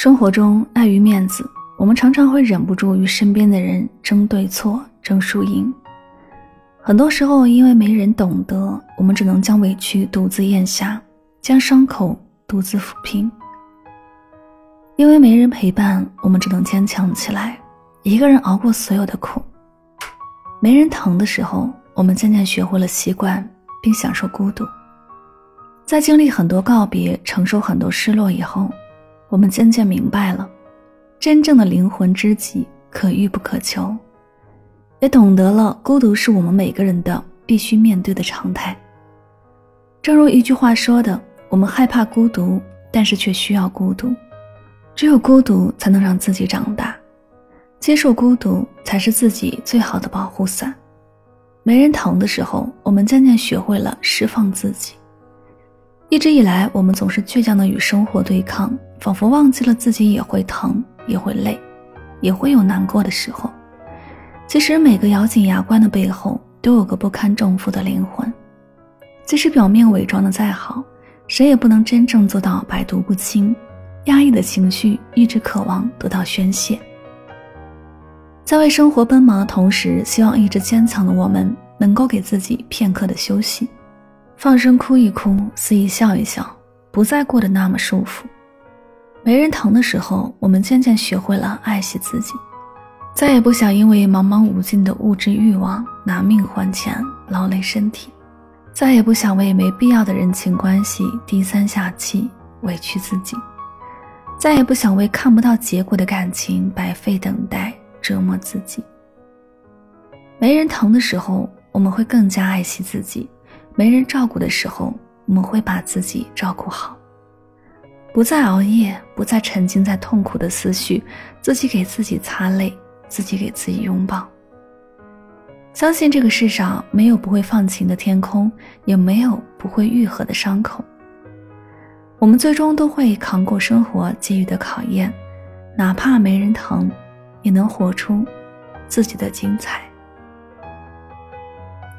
生活中，碍于面子，我们常常会忍不住与身边的人争对错、争输赢。很多时候，因为没人懂得，我们只能将委屈独自咽下，将伤口独自抚平。因为没人陪伴，我们只能坚强起来，一个人熬过所有的苦。没人疼的时候，我们渐渐学会了习惯并享受孤独。在经历很多告别、承受很多失落以后。我们渐渐明白了，真正的灵魂知己可遇不可求，也懂得了孤独是我们每个人的必须面对的常态。正如一句话说的：“我们害怕孤独，但是却需要孤独。只有孤独才能让自己长大，接受孤独才是自己最好的保护伞。”没人疼的时候，我们渐渐学会了释放自己。一直以来，我们总是倔强的与生活对抗，仿佛忘记了自己也会疼，也会累，也会有难过的时候。其实，每个咬紧牙关的背后，都有个不堪重负的灵魂。即使表面伪装的再好，谁也不能真正做到百毒不侵。压抑的情绪一直渴望得到宣泄，在为生活奔忙的同时，希望一直坚强的我们，能够给自己片刻的休息。放声哭一哭，肆意笑一笑，不再过得那么舒服。没人疼的时候，我们渐渐学会了爱惜自己，再也不想因为茫茫无尽的物质欲望拿命换钱，劳累身体；再也不想为没必要的人情关系低三下气，委屈自己；再也不想为看不到结果的感情白费等待，折磨自己。没人疼的时候，我们会更加爱惜自己。没人照顾的时候，我们会把自己照顾好，不再熬夜，不再沉浸在痛苦的思绪，自己给自己擦泪，自己给自己拥抱。相信这个世上没有不会放晴的天空，也没有不会愈合的伤口。我们最终都会扛过生活给予的考验，哪怕没人疼，也能活出自己的精彩。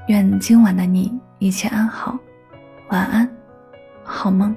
愿今晚的你。一切安好，晚安，好梦。